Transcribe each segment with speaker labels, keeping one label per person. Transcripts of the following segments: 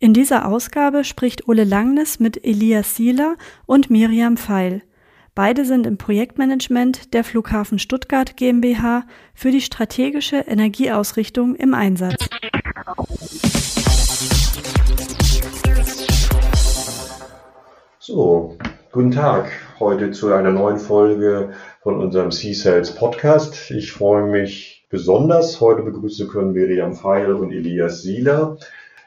Speaker 1: In dieser Ausgabe spricht Ole Langnes mit Elias Sieler und Miriam Pfeil. Beide sind im Projektmanagement der Flughafen Stuttgart GmbH für die strategische Energieausrichtung im Einsatz.
Speaker 2: So, guten Tag. Heute zu einer neuen Folge von unserem C-Sales Podcast. Ich freue mich besonders, heute begrüßen können Miriam Feil und Elias Sieler.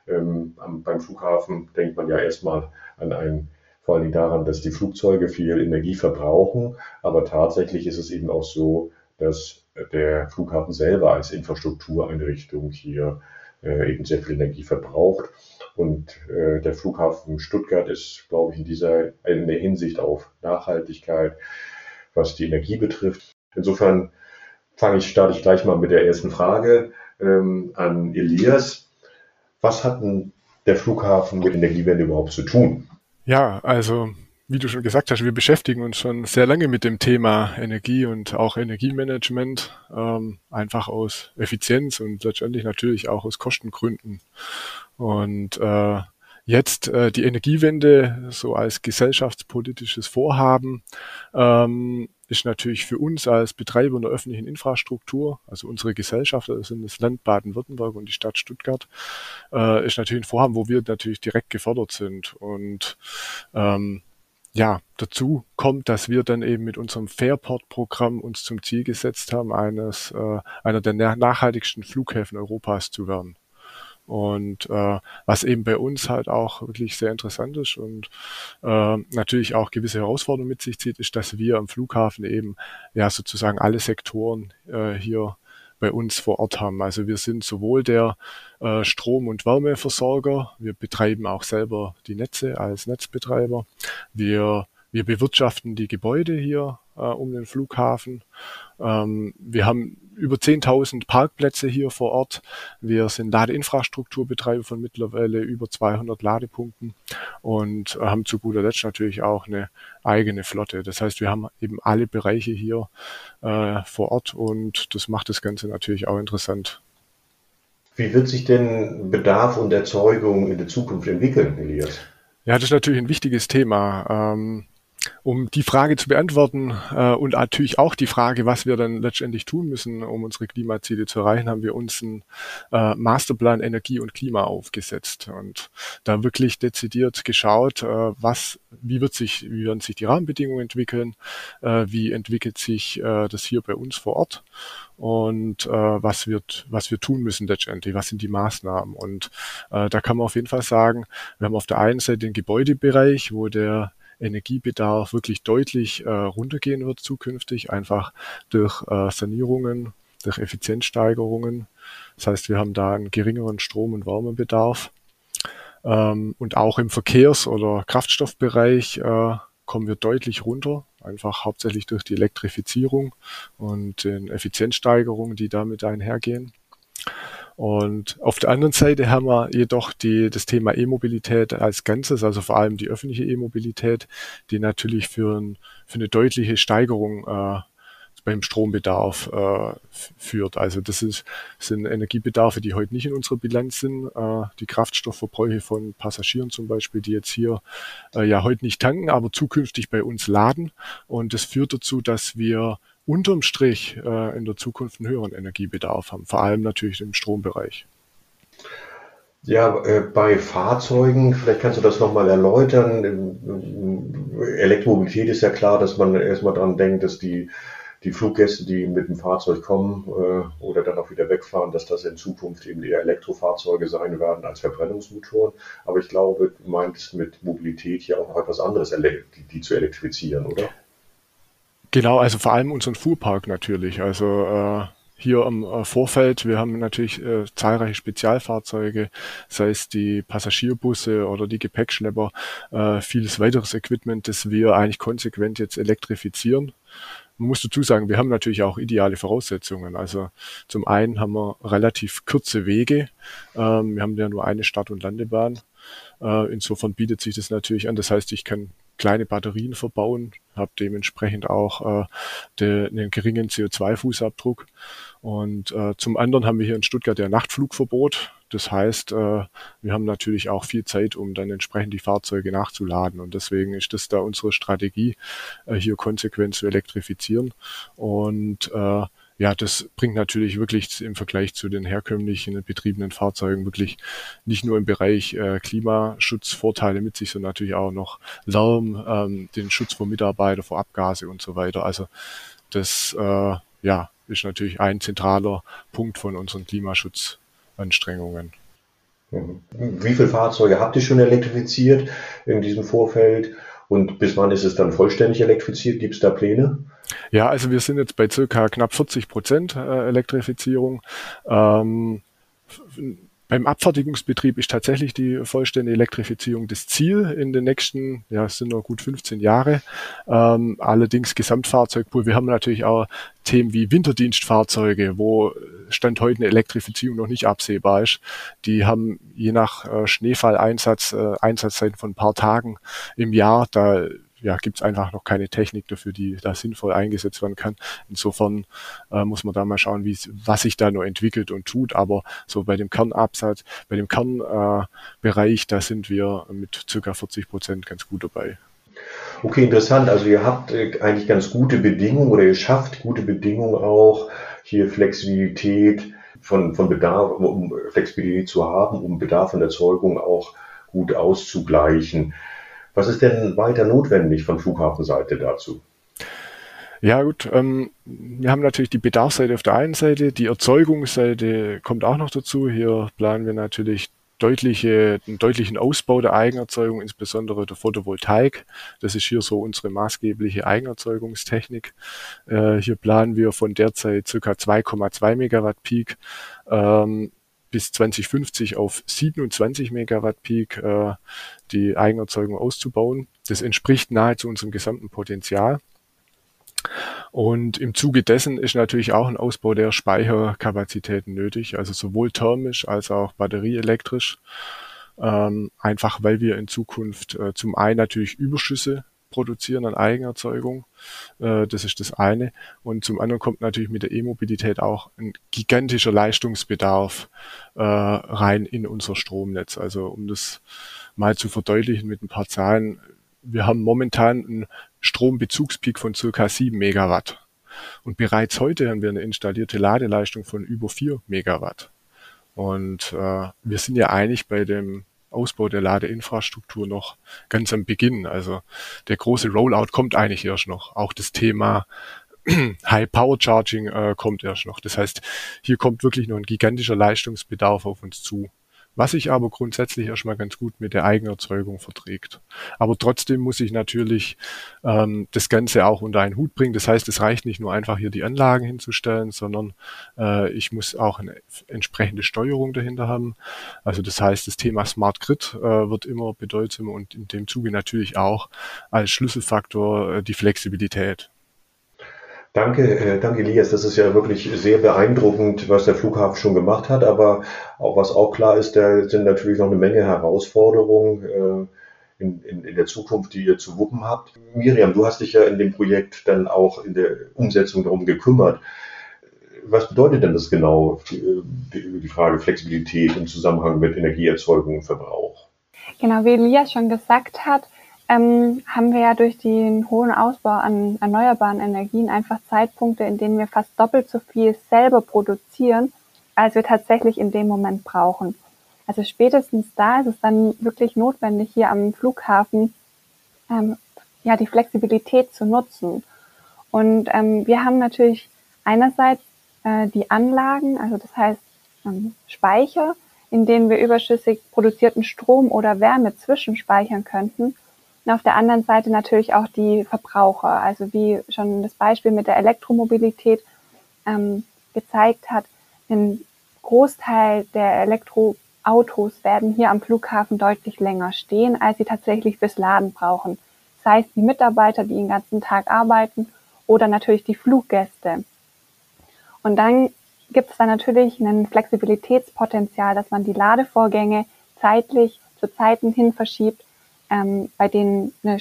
Speaker 2: Ähm, beim Flughafen denkt man ja erstmal an ein, vor allen Dingen daran, dass die Flugzeuge viel Energie verbrauchen. Aber tatsächlich ist es eben auch so, dass der Flughafen selber als Infrastruktureinrichtung hier äh, eben sehr viel Energie verbraucht. Und äh, der Flughafen Stuttgart ist, glaube ich, in dieser in der Hinsicht auf Nachhaltigkeit, was die Energie betrifft. Insofern fange ich, starte ich gleich mal mit der ersten Frage ähm, an Elias. Was hat denn der Flughafen mit Energiewende überhaupt zu tun?
Speaker 3: Ja, also wie du schon gesagt hast, wir beschäftigen uns schon sehr lange mit dem Thema Energie und auch Energiemanagement, ähm, einfach aus Effizienz und letztendlich natürlich auch aus Kostengründen. Und äh, jetzt äh, die Energiewende so als gesellschaftspolitisches Vorhaben ähm, ist natürlich für uns als Betreiber der öffentlichen Infrastruktur, also unsere Gesellschaft, das sind das Land Baden-Württemberg und die Stadt Stuttgart, äh, ist natürlich ein Vorhaben, wo wir natürlich direkt gefördert sind. Und ähm, ja, dazu kommt, dass wir dann eben mit unserem Fairport-Programm uns zum Ziel gesetzt haben, eines äh, einer der nachhaltigsten Flughäfen Europas zu werden. Und äh, was eben bei uns halt auch wirklich sehr interessant ist und äh, natürlich auch gewisse Herausforderungen mit sich zieht, ist, dass wir am Flughafen eben ja sozusagen alle Sektoren äh, hier bei uns vor Ort haben. Also wir sind sowohl der äh, Strom- und Wärmeversorger, wir betreiben auch selber die Netze als Netzbetreiber, wir, wir bewirtschaften die Gebäude hier äh, um den Flughafen. Ähm, wir haben über 10.000 Parkplätze hier vor Ort. Wir sind Ladeinfrastrukturbetreiber von mittlerweile über 200 Ladepunkten und haben zu guter Letzt natürlich auch eine eigene Flotte. Das heißt, wir haben eben alle Bereiche hier äh, vor Ort und das macht das Ganze natürlich auch interessant.
Speaker 2: Wie wird sich denn Bedarf und Erzeugung in der Zukunft entwickeln, Elias?
Speaker 3: Ja, das ist natürlich ein wichtiges Thema. Ähm, um die Frage zu beantworten äh, und natürlich auch die Frage, was wir dann letztendlich tun müssen, um unsere Klimaziele zu erreichen, haben wir uns einen äh, Masterplan Energie und Klima aufgesetzt und da wirklich dezidiert geschaut, äh, was, wie wird sich, wie werden sich die Rahmenbedingungen entwickeln, äh, wie entwickelt sich äh, das hier bei uns vor Ort und äh, was wird, was wir tun müssen letztendlich, was sind die Maßnahmen und da kann man auf jeden Fall sagen, wir haben auf der einen Seite den Gebäudebereich, wo der Energiebedarf wirklich deutlich äh, runtergehen wird zukünftig, einfach durch äh, Sanierungen, durch Effizienzsteigerungen. Das heißt, wir haben da einen geringeren Strom- und Wärmebedarf. Ähm, und auch im Verkehrs- oder Kraftstoffbereich äh, kommen wir deutlich runter, einfach hauptsächlich durch die Elektrifizierung und den Effizienzsteigerungen, die damit einhergehen. Und auf der anderen Seite haben wir jedoch die, das Thema E-Mobilität als Ganzes, also vor allem die öffentliche E-Mobilität, die natürlich für, ein, für eine deutliche Steigerung äh, beim Strombedarf äh, führt. Also das ist, sind Energiebedarfe, die heute nicht in unserer Bilanz sind. Äh, die Kraftstoffverbräuche von Passagieren zum Beispiel, die jetzt hier äh, ja heute nicht tanken, aber zukünftig bei uns laden. Und das führt dazu, dass wir unterm Strich äh, in der Zukunft einen höheren Energiebedarf haben, vor allem natürlich im Strombereich.
Speaker 2: Ja, äh, bei Fahrzeugen, vielleicht kannst du das nochmal erläutern. Elektromobilität ist ja klar, dass man erstmal dran denkt, dass die, die Fluggäste, die mit dem Fahrzeug kommen äh, oder dann auch wieder wegfahren, dass das in Zukunft eben eher Elektrofahrzeuge sein werden als Verbrennungsmotoren. Aber ich glaube, du meintest mit Mobilität ja auch noch etwas anderes, die, die zu elektrifizieren, oder?
Speaker 3: Genau, also vor allem unseren Fuhrpark natürlich. Also äh, hier am äh, Vorfeld. Wir haben natürlich äh, zahlreiche Spezialfahrzeuge, sei es die Passagierbusse oder die Gepäckschlepper, äh, vieles weiteres Equipment, das wir eigentlich konsequent jetzt elektrifizieren. Man muss dazu sagen, wir haben natürlich auch ideale Voraussetzungen. Also zum einen haben wir relativ kurze Wege. Ähm, wir haben ja nur eine Start- und Landebahn. Äh, insofern bietet sich das natürlich an. Das heißt, ich kann kleine Batterien verbauen, habe dementsprechend auch äh, de, einen geringen CO2-Fußabdruck. Und äh, zum anderen haben wir hier in Stuttgart ja Nachtflugverbot. Das heißt, äh, wir haben natürlich auch viel Zeit, um dann entsprechend die Fahrzeuge nachzuladen. Und deswegen ist das da unsere Strategie, äh, hier konsequent zu elektrifizieren. Und äh, ja, das bringt natürlich wirklich im Vergleich zu den herkömmlichen betriebenen Fahrzeugen wirklich nicht nur im Bereich äh, Klimaschutz Vorteile mit sich, sondern natürlich auch noch Lärm, ähm, den Schutz vor Mitarbeiter, vor Abgase und so weiter. Also das äh, ja, ist natürlich ein zentraler Punkt von unseren Klimaschutzanstrengungen.
Speaker 2: Mhm. Wie viele Fahrzeuge habt ihr schon elektrifiziert in diesem Vorfeld? Und bis wann ist es dann vollständig elektrifiziert? Gibt es da Pläne?
Speaker 3: Ja, also wir sind jetzt bei circa knapp 40 Prozent äh, Elektrifizierung. Ähm, beim Abfertigungsbetrieb ist tatsächlich die vollständige Elektrifizierung das Ziel in den nächsten, ja, es sind noch gut 15 Jahre. Ähm, allerdings Gesamtfahrzeugpool. Wir haben natürlich auch Themen wie Winterdienstfahrzeuge, wo Stand heute eine Elektrifizierung noch nicht absehbar ist. Die haben je nach äh, Schneefalleinsatz äh, Einsatzzeiten von ein paar Tagen im Jahr. Da ja, gibt es einfach noch keine Technik dafür, die da sinnvoll eingesetzt werden kann. Insofern äh, muss man da mal schauen, wie was sich da noch entwickelt und tut. Aber so bei dem Kernabsatz, bei dem Kernbereich, äh, da sind wir mit circa 40 Prozent ganz gut dabei.
Speaker 2: Okay, interessant. Also ihr habt äh, eigentlich ganz gute Bedingungen oder ihr schafft gute Bedingungen auch, hier Flexibilität von, von Bedarf, um Flexibilität zu haben, um Bedarf und Erzeugung auch gut auszugleichen. Was ist denn weiter notwendig von Flughafenseite dazu?
Speaker 3: Ja gut, ähm, wir haben natürlich die Bedarfsseite auf der einen Seite, die Erzeugungsseite kommt auch noch dazu. Hier planen wir natürlich deutliche, einen deutlichen Ausbau der Eigenerzeugung, insbesondere der Photovoltaik. Das ist hier so unsere maßgebliche Eigenerzeugungstechnik. Äh, hier planen wir von derzeit ca. 2,2 Megawatt Peak ähm, bis 2050 auf 27 Megawatt Peak äh, die Eigenerzeugung auszubauen. Das entspricht nahezu unserem gesamten Potenzial. Und im Zuge dessen ist natürlich auch ein Ausbau der Speicherkapazitäten nötig, also sowohl thermisch als auch batterieelektrisch. Ähm, einfach weil wir in Zukunft äh, zum einen natürlich Überschüsse produzieren an Eigenerzeugung. Äh, das ist das eine. Und zum anderen kommt natürlich mit der E-Mobilität auch ein gigantischer Leistungsbedarf äh, rein in unser Stromnetz. Also um das mal zu verdeutlichen mit ein paar Zahlen. Wir haben momentan einen Strombezugspeak von circa 7 Megawatt. Und bereits heute haben wir eine installierte Ladeleistung von über 4 Megawatt. Und äh, wir sind ja eigentlich bei dem Ausbau der Ladeinfrastruktur noch ganz am Beginn. Also der große Rollout kommt eigentlich erst noch. Auch das Thema High Power Charging äh, kommt erst noch. Das heißt, hier kommt wirklich noch ein gigantischer Leistungsbedarf auf uns zu was sich aber grundsätzlich erstmal ganz gut mit der Eigenerzeugung verträgt. Aber trotzdem muss ich natürlich ähm, das Ganze auch unter einen Hut bringen. Das heißt, es reicht nicht nur einfach hier die Anlagen hinzustellen, sondern äh, ich muss auch eine entsprechende Steuerung dahinter haben. Also das heißt, das Thema Smart Grid äh, wird immer bedeutsamer und in dem Zuge natürlich auch als Schlüsselfaktor äh, die Flexibilität.
Speaker 2: Danke, äh, danke Elias. Das ist ja wirklich sehr beeindruckend, was der Flughafen schon gemacht hat. Aber auch was auch klar ist, da sind natürlich noch eine Menge Herausforderungen äh, in, in, in der Zukunft, die ihr zu wuppen habt. Miriam, du hast dich ja in dem Projekt dann auch in der Umsetzung darum gekümmert. Was bedeutet denn das genau, die, die Frage Flexibilität im Zusammenhang mit Energieerzeugung und Verbrauch?
Speaker 4: Genau, wie Elias schon gesagt hat, ähm, haben wir ja durch den hohen Ausbau an erneuerbaren Energien einfach Zeitpunkte, in denen wir fast doppelt so viel selber produzieren, als wir tatsächlich in dem Moment brauchen. Also spätestens da ist es dann wirklich notwendig, hier am Flughafen ähm, ja die Flexibilität zu nutzen. Und ähm, wir haben natürlich einerseits äh, die Anlagen, also das heißt ähm, Speicher, in denen wir überschüssig produzierten Strom oder Wärme zwischenspeichern könnten. Und auf der anderen Seite natürlich auch die Verbraucher. Also wie schon das Beispiel mit der Elektromobilität. Ähm, gezeigt hat, ein Großteil der Elektroautos werden hier am Flughafen deutlich länger stehen, als sie tatsächlich fürs Laden brauchen. Sei es die Mitarbeiter, die den ganzen Tag arbeiten oder natürlich die Fluggäste. Und dann gibt es da natürlich ein Flexibilitätspotenzial, dass man die Ladevorgänge zeitlich zu Zeiten hin verschiebt, ähm, bei denen eine,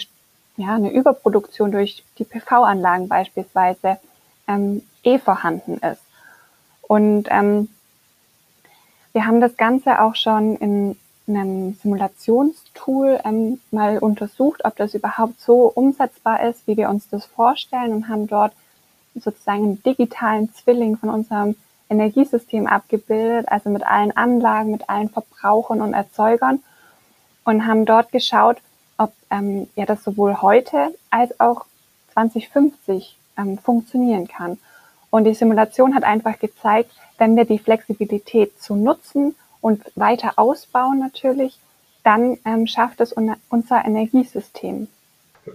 Speaker 4: ja, eine Überproduktion durch die PV-Anlagen beispielsweise ähm, eh vorhanden ist. Und ähm, wir haben das Ganze auch schon in einem Simulationstool ähm, mal untersucht, ob das überhaupt so umsetzbar ist, wie wir uns das vorstellen und haben dort sozusagen einen digitalen Zwilling von unserem Energiesystem abgebildet, also mit allen Anlagen, mit allen Verbrauchern und Erzeugern und haben dort geschaut, ob ähm, ja das sowohl heute als auch 2050 ähm, funktionieren kann. Und die Simulation hat einfach gezeigt, wenn wir die Flexibilität zu nutzen und weiter ausbauen natürlich, dann ähm, schafft es unser Energiesystem.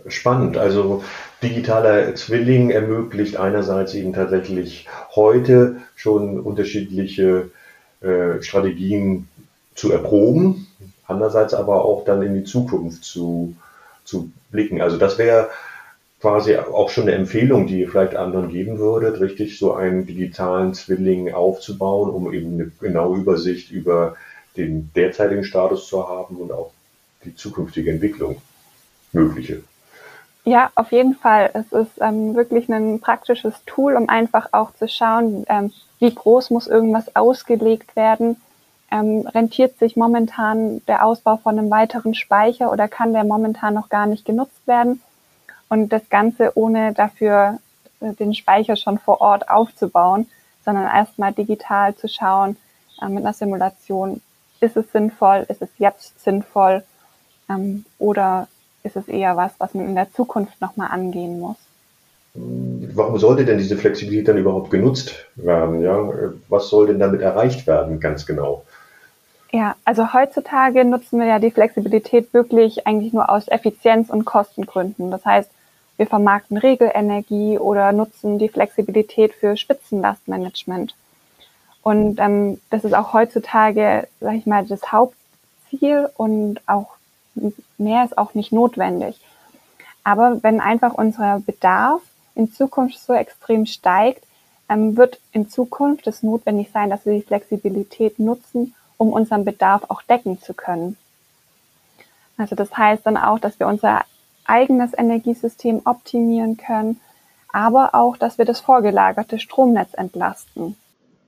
Speaker 2: Spannend. Also digitaler Zwilling ermöglicht einerseits eben tatsächlich heute schon unterschiedliche äh, Strategien zu erproben, andererseits aber auch dann in die Zukunft zu, zu blicken. Also das wäre quasi auch schon eine Empfehlung, die ihr vielleicht anderen geben würdet, richtig so einen digitalen Zwilling aufzubauen, um eben eine genaue Übersicht über den derzeitigen Status zu haben und auch die zukünftige Entwicklung mögliche.
Speaker 4: Ja, auf jeden Fall. Es ist ähm, wirklich ein praktisches Tool, um einfach auch zu schauen, ähm, wie groß muss irgendwas ausgelegt werden. Ähm, rentiert sich momentan der Ausbau von einem weiteren Speicher oder kann der momentan noch gar nicht genutzt werden? Und das Ganze ohne dafür äh, den Speicher schon vor Ort aufzubauen, sondern erstmal digital zu schauen äh, mit einer Simulation, ist es sinnvoll, ist es jetzt sinnvoll ähm, oder ist es eher was, was man in der Zukunft nochmal angehen muss.
Speaker 2: Warum sollte denn diese Flexibilität dann überhaupt genutzt werden? Ja? Was soll denn damit erreicht werden, ganz genau?
Speaker 4: Ja, also heutzutage nutzen wir ja die Flexibilität wirklich eigentlich nur aus Effizienz- und Kostengründen. Das heißt, wir vermarkten Regelenergie oder nutzen die Flexibilität für Spitzenlastmanagement. Und ähm, das ist auch heutzutage, sage ich mal, das Hauptziel und auch mehr ist auch nicht notwendig. Aber wenn einfach unser Bedarf in Zukunft so extrem steigt, ähm, wird in Zukunft es notwendig sein, dass wir die Flexibilität nutzen, um unseren Bedarf auch decken zu können. Also das heißt dann auch, dass wir unser eigenes Energiesystem optimieren können, aber auch, dass wir das vorgelagerte Stromnetz entlasten.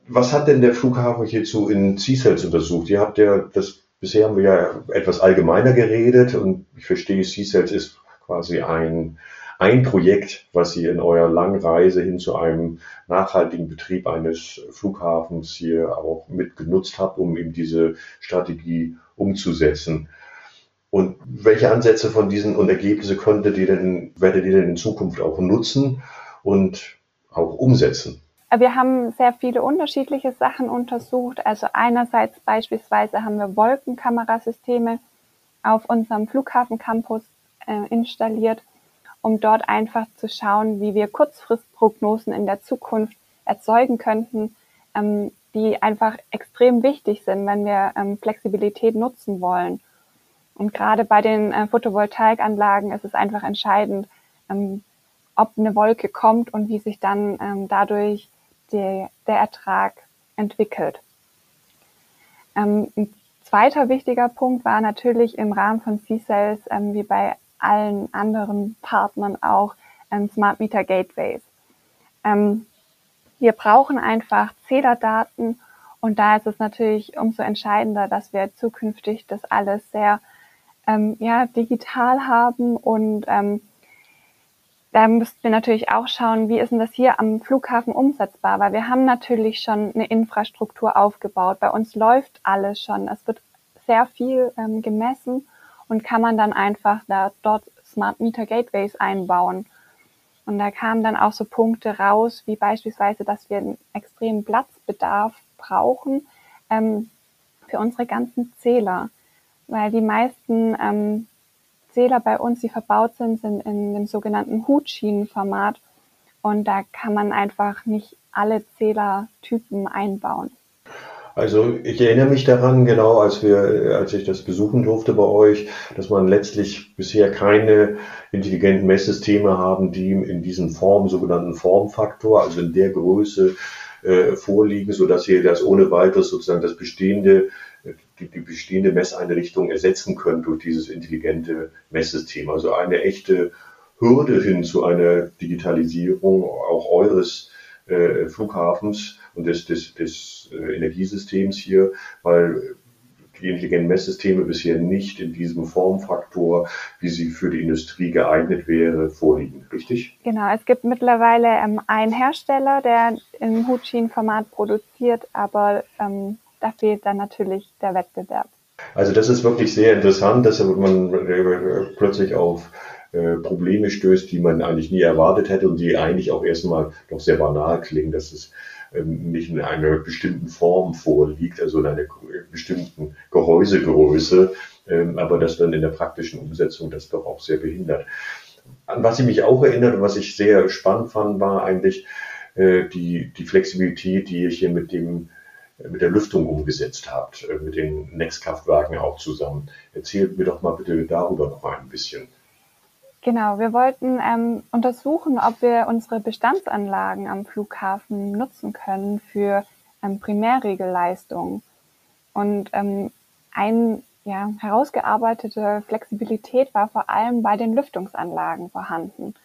Speaker 2: Was hat denn der Flughafen hierzu in C-Cells untersucht? Ihr habt ja das Bisher haben wir ja etwas allgemeiner geredet und ich verstehe, C-Cells ist quasi ein, ein Projekt, was ihr in eurer langen Reise hin zu einem nachhaltigen Betrieb eines Flughafens hier auch mitgenutzt habt, um eben diese Strategie umzusetzen. Und welche Ansätze von diesen und Ergebnisse könntet ihr denn, werdet ihr denn in Zukunft auch nutzen und auch umsetzen?
Speaker 4: Wir haben sehr viele unterschiedliche Sachen untersucht. Also einerseits beispielsweise haben wir Wolkenkamerasysteme auf unserem Flughafencampus äh, installiert, um dort einfach zu schauen, wie wir Kurzfristprognosen in der Zukunft erzeugen könnten, ähm, die einfach extrem wichtig sind, wenn wir ähm, Flexibilität nutzen wollen. Und gerade bei den äh, Photovoltaikanlagen ist es einfach entscheidend, ähm, ob eine Wolke kommt und wie sich dann ähm, dadurch die, der Ertrag entwickelt. Ähm, ein zweiter wichtiger Punkt war natürlich im Rahmen von C-Cells, ähm, wie bei allen anderen Partnern auch, ähm, Smart Meter Gateways. Ähm, wir brauchen einfach Zählerdaten und da ist es natürlich umso entscheidender, dass wir zukünftig das alles sehr ähm, ja, digital haben und ähm, da müssten wir natürlich auch schauen, wie ist denn das hier am Flughafen umsetzbar, weil wir haben natürlich schon eine Infrastruktur aufgebaut. Bei uns läuft alles schon. Es wird sehr viel ähm, gemessen und kann man dann einfach da dort Smart Meter Gateways einbauen. Und da kamen dann auch so Punkte raus, wie beispielsweise, dass wir einen extremen Platzbedarf brauchen ähm, für unsere ganzen Zähler, weil die meisten ähm, Zähler bei uns, die verbaut sind, sind in dem sogenannten Hutschienenformat. Und da kann man einfach nicht alle Zählertypen einbauen.
Speaker 2: Also ich erinnere mich daran, genau, als wir, als ich das besuchen durfte bei euch, dass man letztlich bisher keine intelligenten Messsysteme haben, die in diesem Form, sogenannten Formfaktor, also in der Größe äh, vorliegen, so dass ihr das ohne weiteres sozusagen das bestehende, die, die bestehende Messeinrichtung ersetzen könnt durch dieses intelligente Messsystem. Also eine echte Hürde hin zu einer Digitalisierung auch eures äh, Flughafens und des, des, des äh, Energiesystems hier, weil die intelligenten Messsysteme bisher nicht in diesem Formfaktor, wie sie für die Industrie geeignet wäre, vorliegen. Richtig?
Speaker 4: Genau, es gibt mittlerweile ähm, einen Hersteller, der im Huchin-Format produziert, aber ähm, da fehlt dann natürlich der Wettbewerb.
Speaker 2: Also das ist wirklich sehr interessant, dass man plötzlich auf Probleme stößt, die man eigentlich nie erwartet hätte und die eigentlich auch erstmal doch sehr banal klingen, dass es ähm, nicht in einer bestimmten Form vorliegt, also in einer bestimmten Gehäusegröße, ähm, aber dass dann in der praktischen Umsetzung das doch auch sehr behindert. An was ich mich auch erinnert und was ich sehr spannend fand, war eigentlich äh, die, die Flexibilität, die ihr hier mit dem mit der Lüftung umgesetzt habt, mit den Nextkraftwerken auch zusammen. Erzählt mir doch mal bitte darüber noch ein bisschen.
Speaker 4: Genau, wir wollten ähm, untersuchen, ob wir unsere Bestandsanlagen am Flughafen nutzen können für ähm, Primärregelleistungen. Und ähm, eine ja, herausgearbeitete Flexibilität war vor allem bei den Lüftungsanlagen vorhanden.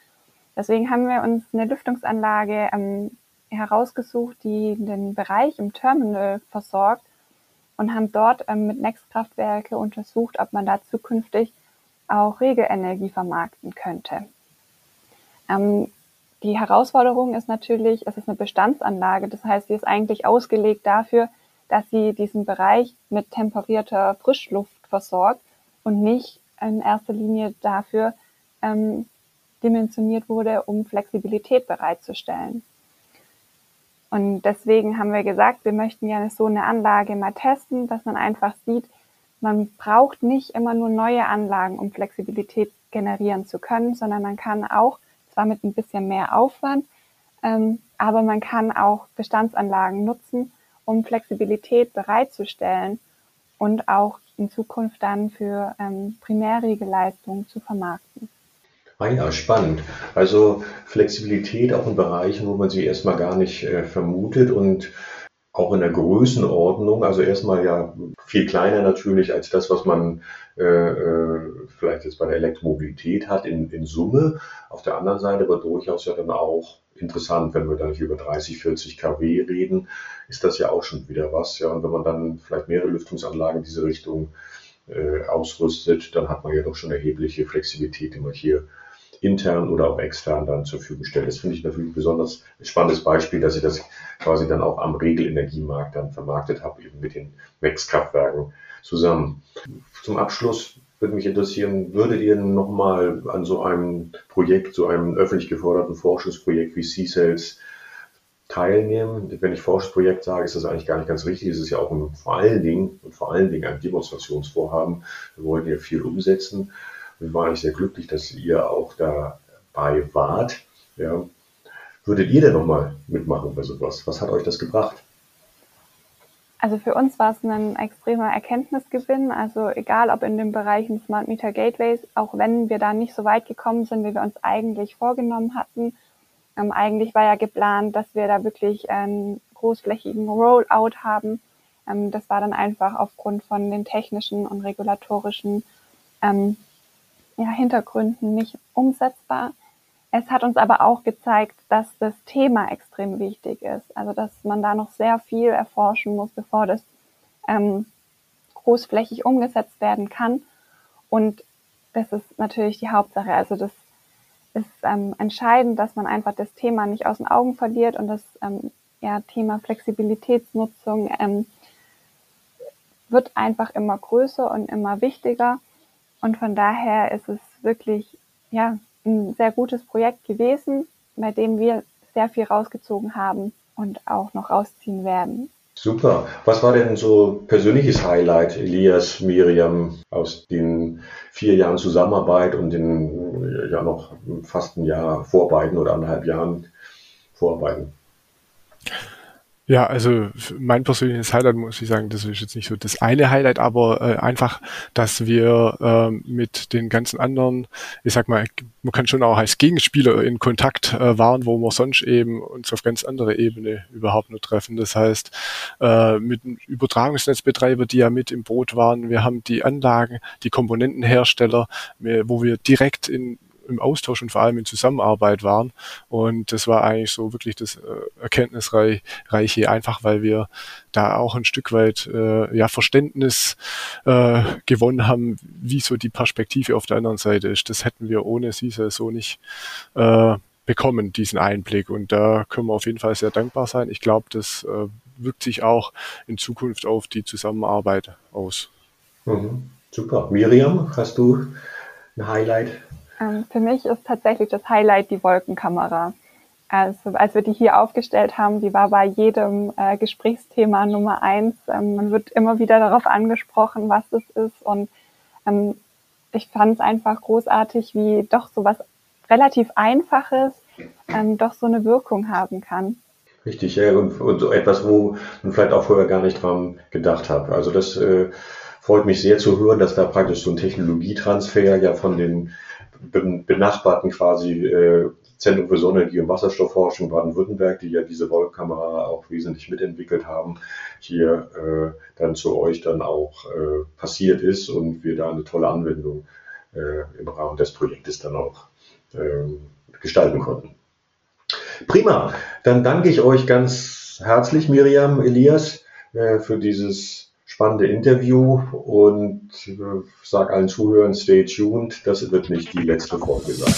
Speaker 4: Deswegen haben wir uns eine Lüftungsanlage ähm, herausgesucht, die den Bereich im Terminal versorgt und haben dort ähm, mit Nextkraftwerke untersucht, ob man da zukünftig auch Regelenergie vermarkten könnte. Ähm, die Herausforderung ist natürlich, es ist eine Bestandsanlage, das heißt, sie ist eigentlich ausgelegt dafür, dass sie diesen Bereich mit temperierter Frischluft versorgt und nicht in erster Linie dafür ähm, dimensioniert wurde, um Flexibilität bereitzustellen. Und deswegen haben wir gesagt, wir möchten gerne so eine Anlage mal testen, dass man einfach sieht, man braucht nicht immer nur neue Anlagen, um Flexibilität generieren zu können, sondern man kann auch, zwar mit ein bisschen mehr Aufwand, ähm, aber man kann auch Bestandsanlagen nutzen, um Flexibilität bereitzustellen und auch in Zukunft dann für ähm, Primärregelleistungen zu vermarkten.
Speaker 2: Ah ja, spannend. Also Flexibilität auch in Bereichen, wo man sie erstmal gar nicht äh, vermutet und auch in der Größenordnung, also erstmal ja viel kleiner natürlich als das, was man äh, äh, vielleicht jetzt bei der Elektromobilität hat in, in Summe. Auf der anderen Seite aber durchaus ja dann auch interessant, wenn wir da nicht über 30, 40 kW reden, ist das ja auch schon wieder was. Ja, und wenn man dann vielleicht mehrere Lüftungsanlagen in diese Richtung äh, ausrüstet, dann hat man ja doch schon erhebliche Flexibilität, die man hier intern oder auch extern dann zur Verfügung stellt. Das finde ich natürlich besonders ein spannendes Beispiel, dass ich das quasi dann auch am Regelenergiemarkt dann vermarktet habe, eben mit den Wechskraftwerken zusammen. Zum Abschluss würde mich interessieren, würdet ihr nochmal an so einem Projekt, so einem öffentlich geförderten Forschungsprojekt wie C-Cells teilnehmen? Wenn ich Forschungsprojekt sage, ist das eigentlich gar nicht ganz richtig. Es ist ja auch ein, vor allen Dingen und vor allen Dingen ein Demonstrationsvorhaben. Wir wollen ja viel umsetzen. Wir waren eigentlich sehr glücklich, dass ihr auch dabei wart. Ja. Würdet ihr denn nochmal mitmachen bei sowas? Was hat euch das gebracht?
Speaker 4: Also für uns war es ein extremer Erkenntnisgewinn. Also egal ob in den Bereichen Smart Meter Gateways, auch wenn wir da nicht so weit gekommen sind, wie wir uns eigentlich vorgenommen hatten. Ähm, eigentlich war ja geplant, dass wir da wirklich einen großflächigen Rollout haben. Ähm, das war dann einfach aufgrund von den technischen und regulatorischen ähm, ja, Hintergründen nicht umsetzbar. Es hat uns aber auch gezeigt, dass das Thema extrem wichtig ist. Also dass man da noch sehr viel erforschen muss, bevor das ähm, großflächig umgesetzt werden kann. Und das ist natürlich die Hauptsache. Also das ist ähm, entscheidend, dass man einfach das Thema nicht aus den Augen verliert und das ähm, ja, Thema Flexibilitätsnutzung ähm, wird einfach immer größer und immer wichtiger. Und von daher ist es wirklich ja, ein sehr gutes Projekt gewesen, bei dem wir sehr viel rausgezogen haben und auch noch rausziehen werden.
Speaker 2: Super. Was war denn so persönliches Highlight, Elias, Miriam, aus den vier Jahren Zusammenarbeit und den ja noch fast ein Jahr vor beiden oder anderthalb Jahren vorarbeiten.
Speaker 3: Ja, also mein persönliches Highlight muss ich sagen, das ist jetzt nicht so das eine Highlight, aber äh, einfach, dass wir äh, mit den ganzen anderen, ich sag mal, man kann schon auch als Gegenspieler in Kontakt äh, waren, wo wir sonst eben uns auf ganz andere Ebene überhaupt nur treffen. Das heißt, äh, mit Übertragungsnetzbetreiber, die ja mit im Boot waren, wir haben die Anlagen, die Komponentenhersteller, wo wir direkt in im Austausch und vor allem in Zusammenarbeit waren. Und das war eigentlich so wirklich das äh, Erkenntnisreiche, einfach weil wir da auch ein Stück weit äh, ja Verständnis äh, gewonnen haben, wie so die Perspektive auf der anderen Seite ist. Das hätten wir ohne CISA so nicht äh, bekommen, diesen Einblick. Und da können wir auf jeden Fall sehr dankbar sein. Ich glaube, das äh, wirkt sich auch in Zukunft auf die Zusammenarbeit aus.
Speaker 2: Mhm. Super. Miriam, hast du ein Highlight?
Speaker 4: Ähm, für mich ist tatsächlich das Highlight die Wolkenkamera. Also als wir die hier aufgestellt haben, die war bei jedem äh, Gesprächsthema Nummer eins. Ähm, man wird immer wieder darauf angesprochen, was es ist. Und ähm, ich fand es einfach großartig, wie doch so was relativ Einfaches ähm, doch so eine Wirkung haben kann.
Speaker 2: Richtig, ja, und, und so etwas, wo man vielleicht auch vorher gar nicht dran gedacht hat. Also das äh, freut mich sehr zu hören, dass da praktisch so ein Technologietransfer ja von den benachbarten quasi äh, Zentrum für Sonnenenergie und Wasserstoffforschung Baden-Württemberg, die ja diese Wolkenkamera auch wesentlich mitentwickelt haben, hier äh, dann zu euch dann auch äh, passiert ist und wir da eine tolle Anwendung im Rahmen des Projektes dann auch äh, gestalten konnten. Prima, dann danke ich euch ganz herzlich, Miriam, Elias, für dieses spannende Interview und äh, sag allen Zuhörern, stay tuned. Das wird nicht die letzte Folge sein.